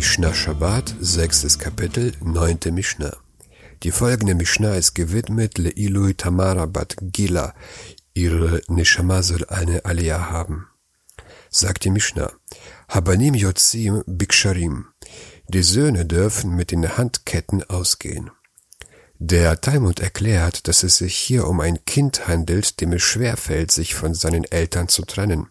Mishnah Shabbat, sechstes Kapitel, neunte Mishnah. Die folgende Mishnah ist gewidmet Leilui Tamara Bat Gila. Ihre Neshama soll eine Aliyah haben. Sagt die Mishnah. Habanim Yotzim Biksharim. Die Söhne dürfen mit den Handketten ausgehen. Der Talmud erklärt, dass es sich hier um ein Kind handelt, dem es schwerfällt, sich von seinen Eltern zu trennen.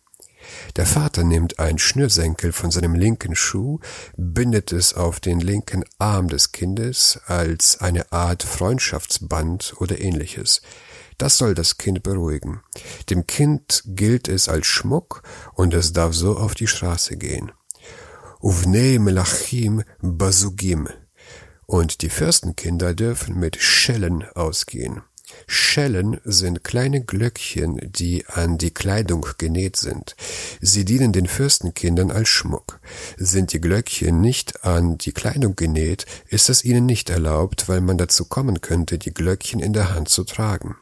Der Vater nimmt ein Schnürsenkel von seinem linken Schuh, bindet es auf den linken Arm des Kindes als eine Art Freundschaftsband oder ähnliches. Das soll das Kind beruhigen. Dem Kind gilt es als Schmuck und es darf so auf die Straße gehen. Uvnei Melachim Basugim. Und die Fürstenkinder dürfen mit Schellen ausgehen. Schellen sind kleine Glöckchen, die an die Kleidung genäht sind. Sie dienen den Fürstenkindern als Schmuck. Sind die Glöckchen nicht an die Kleidung genäht, ist es ihnen nicht erlaubt, weil man dazu kommen könnte, die Glöckchen in der Hand zu tragen.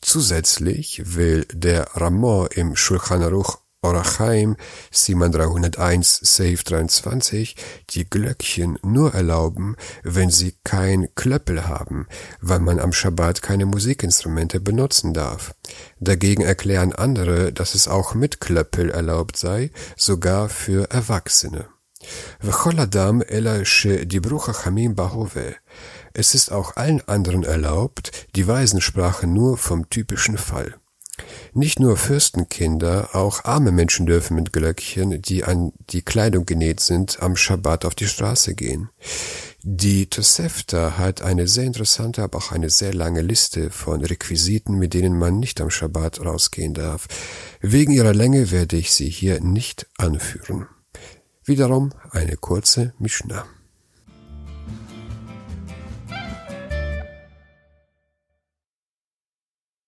Zusätzlich will der Ramor im Shulchan Aruch Orachaim, Siman 301, Safe 23, die Glöckchen nur erlauben, wenn sie kein Klöppel haben, weil man am Schabbat keine Musikinstrumente benutzen darf. Dagegen erklären andere, dass es auch mit Klöppel erlaubt sei, sogar für Erwachsene. Es ist auch allen anderen erlaubt, die Weisen sprachen nur vom typischen Fall. Nicht nur Fürstenkinder, auch arme Menschen dürfen mit Glöckchen, die an die Kleidung genäht sind, am Schabbat auf die Straße gehen. Die Tosefta hat eine sehr interessante, aber auch eine sehr lange Liste von Requisiten, mit denen man nicht am Schabbat rausgehen darf. Wegen ihrer Länge werde ich sie hier nicht anführen. Wiederum eine kurze Mishnah.